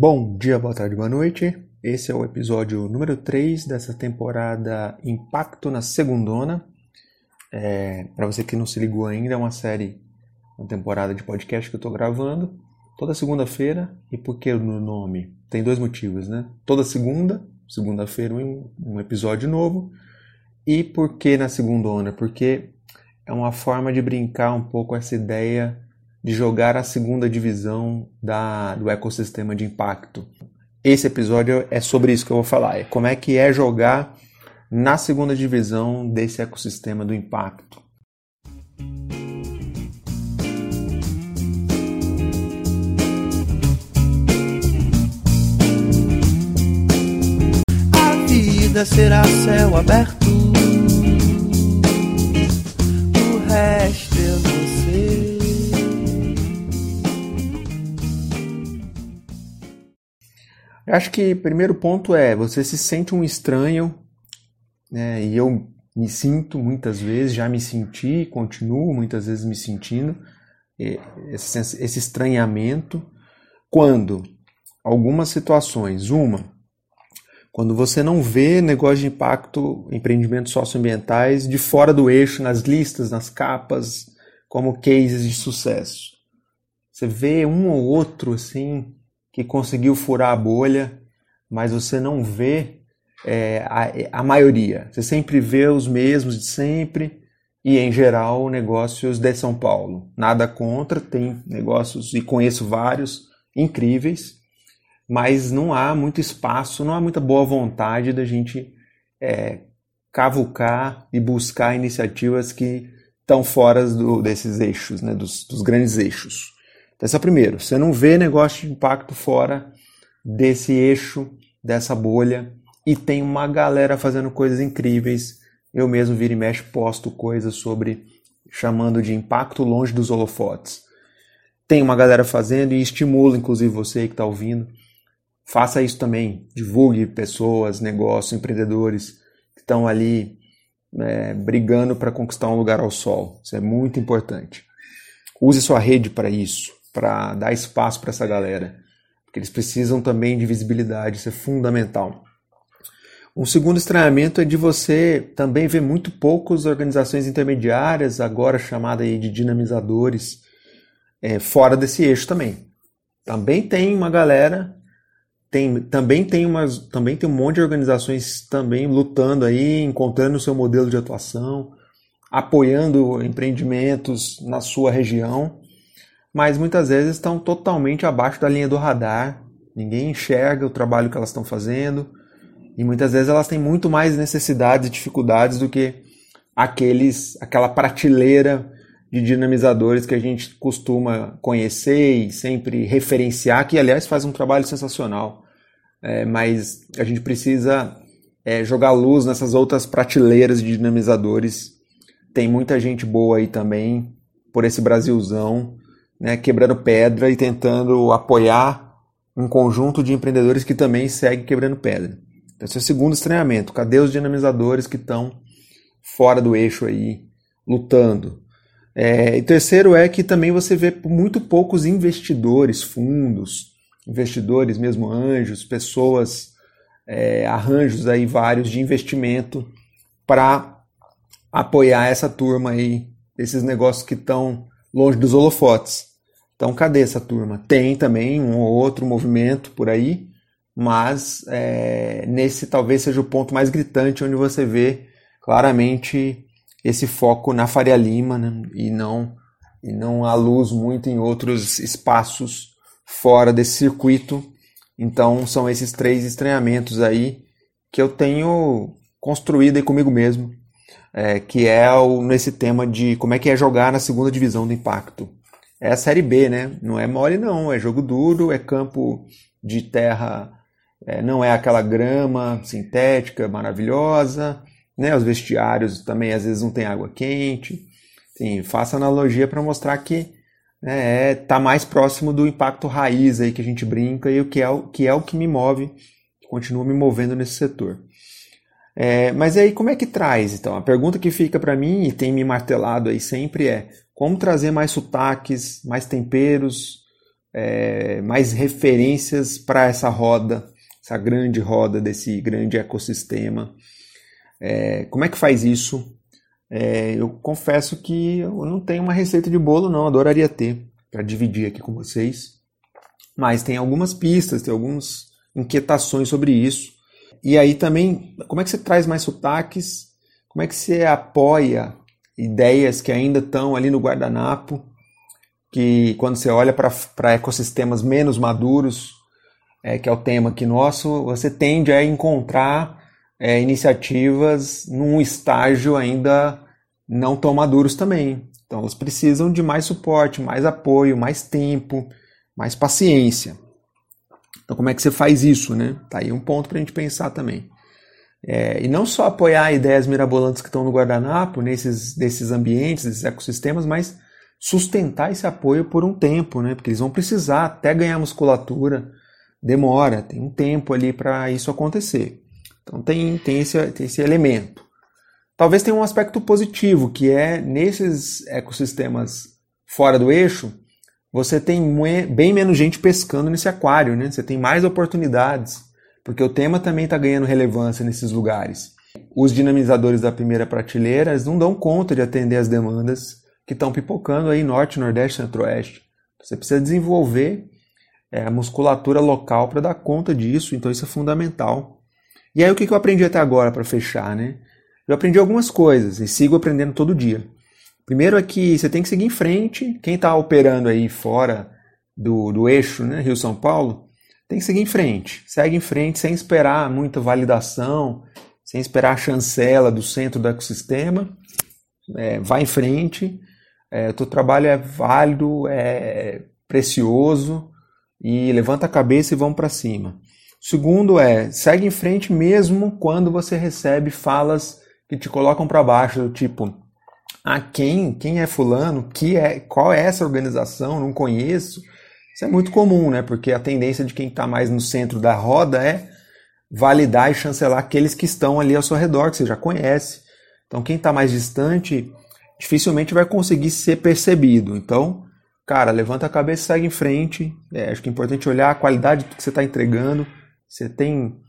Bom dia, boa tarde, boa noite. Esse é o episódio número 3 dessa temporada Impacto na Segundona. É, Para você que não se ligou ainda, é uma série, uma temporada de podcast que eu estou gravando toda segunda-feira. E por que no nome? Tem dois motivos, né? Toda segunda, segunda-feira, um, um episódio novo. E por que na segundona? Porque é uma forma de brincar um pouco essa ideia de jogar a segunda divisão da, do ecossistema de impacto. Esse episódio é sobre isso que eu vou falar, é como é que é jogar na segunda divisão desse ecossistema do impacto. A vida será céu aberto. Eu acho que o primeiro ponto é você se sente um estranho, né? E eu me sinto muitas vezes, já me senti, continuo muitas vezes me sentindo esse, esse estranhamento quando algumas situações, uma, quando você não vê negócio de impacto, empreendimentos socioambientais de fora do eixo, nas listas, nas capas, como cases de sucesso. Você vê um ou outro assim que conseguiu furar a bolha, mas você não vê é, a, a maioria. Você sempre vê os mesmos de sempre e, em geral, negócios de São Paulo. Nada contra, tem negócios e conheço vários incríveis, mas não há muito espaço, não há muita boa vontade da gente é, cavucar e buscar iniciativas que estão fora do, desses eixos, né, dos, dos grandes eixos. Então, é primeiro. Você não vê negócio de impacto fora desse eixo, dessa bolha, e tem uma galera fazendo coisas incríveis. Eu mesmo vira e mexe posto coisas sobre chamando de impacto longe dos holofotes. Tem uma galera fazendo e estimula, inclusive você que está ouvindo. Faça isso também. Divulgue pessoas, negócios, empreendedores que estão ali é, brigando para conquistar um lugar ao sol. Isso é muito importante. Use sua rede para isso para dar espaço para essa galera, porque eles precisam também de visibilidade, isso é fundamental. Um segundo estranhamento é de você também ver muito poucas organizações intermediárias, agora chamadas de dinamizadores, é, fora desse eixo também. Também tem uma galera, tem, também, tem umas, também tem um monte de organizações também lutando aí, encontrando o seu modelo de atuação, apoiando empreendimentos na sua região mas muitas vezes estão totalmente abaixo da linha do radar. Ninguém enxerga o trabalho que elas estão fazendo e muitas vezes elas têm muito mais necessidades e dificuldades do que aqueles, aquela prateleira de dinamizadores que a gente costuma conhecer e sempre referenciar, que aliás faz um trabalho sensacional. É, mas a gente precisa é, jogar luz nessas outras prateleiras de dinamizadores. Tem muita gente boa aí também por esse Brasilzão né, quebrando pedra e tentando apoiar um conjunto de empreendedores que também segue quebrando pedra. Então, esse é o segundo estranhamento. Cadê os dinamizadores que estão fora do eixo aí, lutando? É, e terceiro é que também você vê muito poucos investidores, fundos, investidores mesmo anjos, pessoas, é, arranjos aí vários de investimento para apoiar essa turma aí, esses negócios que estão longe dos holofotes. Então, cadê essa turma? Tem também um ou outro movimento por aí, mas é, nesse talvez seja o ponto mais gritante onde você vê claramente esse foco na Faria Lima né? e não e não a luz muito em outros espaços fora desse circuito. Então são esses três estranhamentos aí que eu tenho construído aí comigo mesmo, é, que é o, nesse tema de como é que é jogar na segunda divisão do impacto é a Série B, né? Não é mole, não. É jogo duro, é campo de terra, é, não é aquela grama sintética maravilhosa, né? Os vestiários também às vezes não tem água quente. Sim, faça analogia para mostrar que né, é, tá mais próximo do impacto raiz aí que a gente brinca e o que é o que, é o que me move, que continua me movendo nesse setor. É, mas aí como é que traz? Então, a pergunta que fica para mim e tem me martelado aí sempre é como trazer mais sotaques, mais temperos, é, mais referências para essa roda, essa grande roda desse grande ecossistema. É, como é que faz isso? É, eu confesso que eu não tenho uma receita de bolo, não, adoraria ter para dividir aqui com vocês. Mas tem algumas pistas, tem algumas inquietações sobre isso. E aí também, como é que você traz mais sotaques? Como é que você apoia ideias que ainda estão ali no guardanapo? Que quando você olha para ecossistemas menos maduros, é, que é o tema aqui nosso, você tende a encontrar é, iniciativas num estágio ainda não tão maduros também. Então elas precisam de mais suporte, mais apoio, mais tempo, mais paciência. Então como é que você faz isso, né? Tá aí um ponto para a gente pensar também. É, e não só apoiar ideias mirabolantes que estão no guardanapo, nesses desses ambientes, desses ecossistemas, mas sustentar esse apoio por um tempo, né? Porque eles vão precisar até ganhar musculatura, demora, tem um tempo ali para isso acontecer. Então tem, tem, esse, tem esse elemento. Talvez tenha um aspecto positivo, que é nesses ecossistemas fora do eixo, você tem bem menos gente pescando nesse aquário, né? Você tem mais oportunidades, porque o tema também está ganhando relevância nesses lugares. Os dinamizadores da primeira prateleira não dão conta de atender as demandas que estão pipocando aí norte, nordeste, centro-oeste. Você precisa desenvolver é, a musculatura local para dar conta disso, então isso é fundamental. E aí o que eu aprendi até agora para fechar, né? Eu aprendi algumas coisas e sigo aprendendo todo dia. Primeiro é que você tem que seguir em frente. Quem está operando aí fora do, do eixo, né, Rio-São Paulo, tem que seguir em frente. Segue em frente sem esperar muita validação, sem esperar a chancela do centro do ecossistema. É, vai em frente. É, o teu trabalho é válido, é precioso e levanta a cabeça e vamos para cima. Segundo é, segue em frente mesmo quando você recebe falas que te colocam para baixo, do tipo, ah, quem, quem é fulano, que é, qual é essa organização, não conheço. Isso é muito comum, né? Porque a tendência de quem está mais no centro da roda é validar e chancelar aqueles que estão ali ao seu redor, que você já conhece. Então, quem está mais distante dificilmente vai conseguir ser percebido. Então, cara, levanta a cabeça e segue em frente. É, acho que é importante olhar a qualidade do que você está entregando você tem,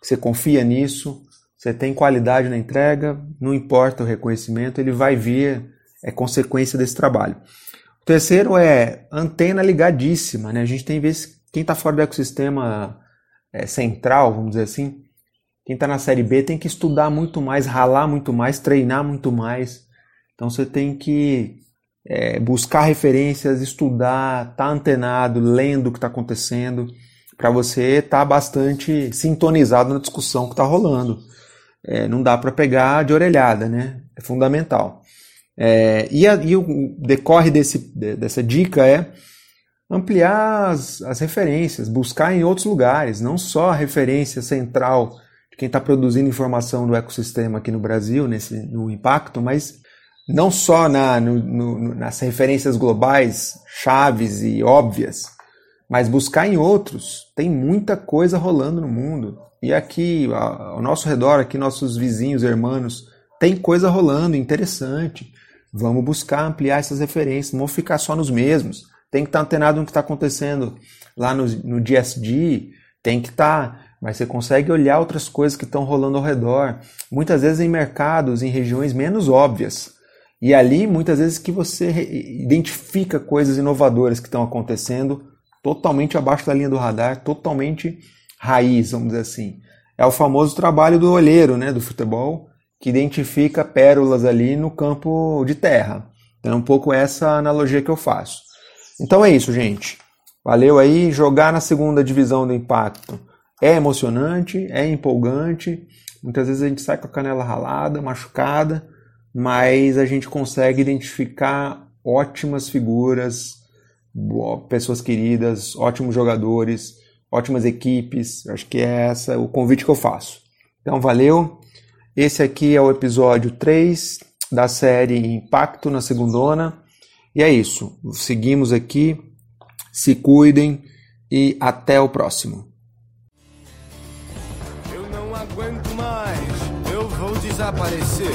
você confia nisso, você tem qualidade na entrega, não importa o reconhecimento, ele vai vir, é consequência desse trabalho. Terceiro é antena ligadíssima, né? A gente tem vezes quem está fora do ecossistema é, central, vamos dizer assim, quem está na série B tem que estudar muito mais, ralar muito mais, treinar muito mais. Então você tem que é, buscar referências, estudar, estar tá antenado, lendo o que está acontecendo para você estar tá bastante sintonizado na discussão que está rolando. É, não dá para pegar de orelhada, né? É fundamental. É, e, a, e, o decorre desse, dessa dica é ampliar as, as, referências, buscar em outros lugares, não só a referência central de quem está produzindo informação do ecossistema aqui no Brasil, nesse, no impacto, mas não só na, no, no, nas referências globais, chaves e óbvias, mas buscar em outros. Tem muita coisa rolando no mundo. E aqui, ao nosso redor, aqui nossos vizinhos, irmãos, tem coisa rolando interessante. Vamos buscar ampliar essas referências, não vamos ficar só nos mesmos. Tem que estar antenado no que está acontecendo lá no, no DSD, tem que estar, mas você consegue olhar outras coisas que estão rolando ao redor. Muitas vezes em mercados, em regiões menos óbvias. E ali, muitas vezes que você identifica coisas inovadoras que estão acontecendo totalmente abaixo da linha do radar, totalmente raiz, vamos dizer assim. É o famoso trabalho do olheiro, né, do futebol, que identifica pérolas ali no campo de terra. Então é um pouco essa analogia que eu faço. Então é isso, gente. Valeu aí. Jogar na segunda divisão do impacto é emocionante, é empolgante. Muitas vezes a gente sai com a canela ralada, machucada, mas a gente consegue identificar ótimas figuras, pessoas queridas, ótimos jogadores, ótimas equipes. Acho que é essa o convite que eu faço. Então, valeu. Esse aqui é o episódio 3 da série Impacto na Segundona. E é isso. Seguimos aqui. Se cuidem e até o próximo. Eu não aguento mais. Eu vou desaparecer.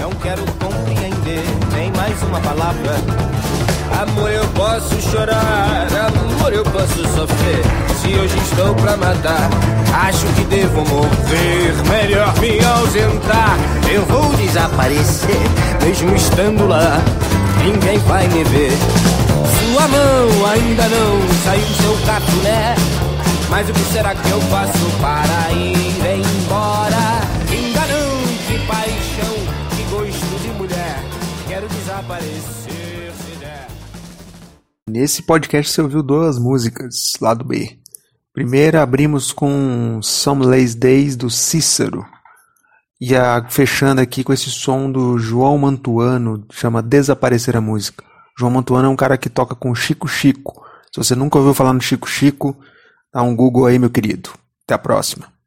Não quero compreender nem mais uma palavra. Amor, eu posso chorar, amor, eu posso sofrer. Se hoje estou pra matar, acho que devo morrer. Melhor me ausentar, eu vou desaparecer. Mesmo estando lá, ninguém vai me ver. Sua mão ainda não saiu seu cafuné. Mas o que será que eu faço para ir embora? Enganante paixão, que gosto de mulher. Quero desaparecer. Nesse podcast você ouviu duas músicas, lado B. Primeira abrimos com Some Lazy Days do Cícero. E a, fechando aqui com esse som do João Mantuano, chama Desaparecer a Música. João Mantuano é um cara que toca com Chico Chico. Se você nunca ouviu falar no Chico Chico, dá um Google aí, meu querido. Até a próxima.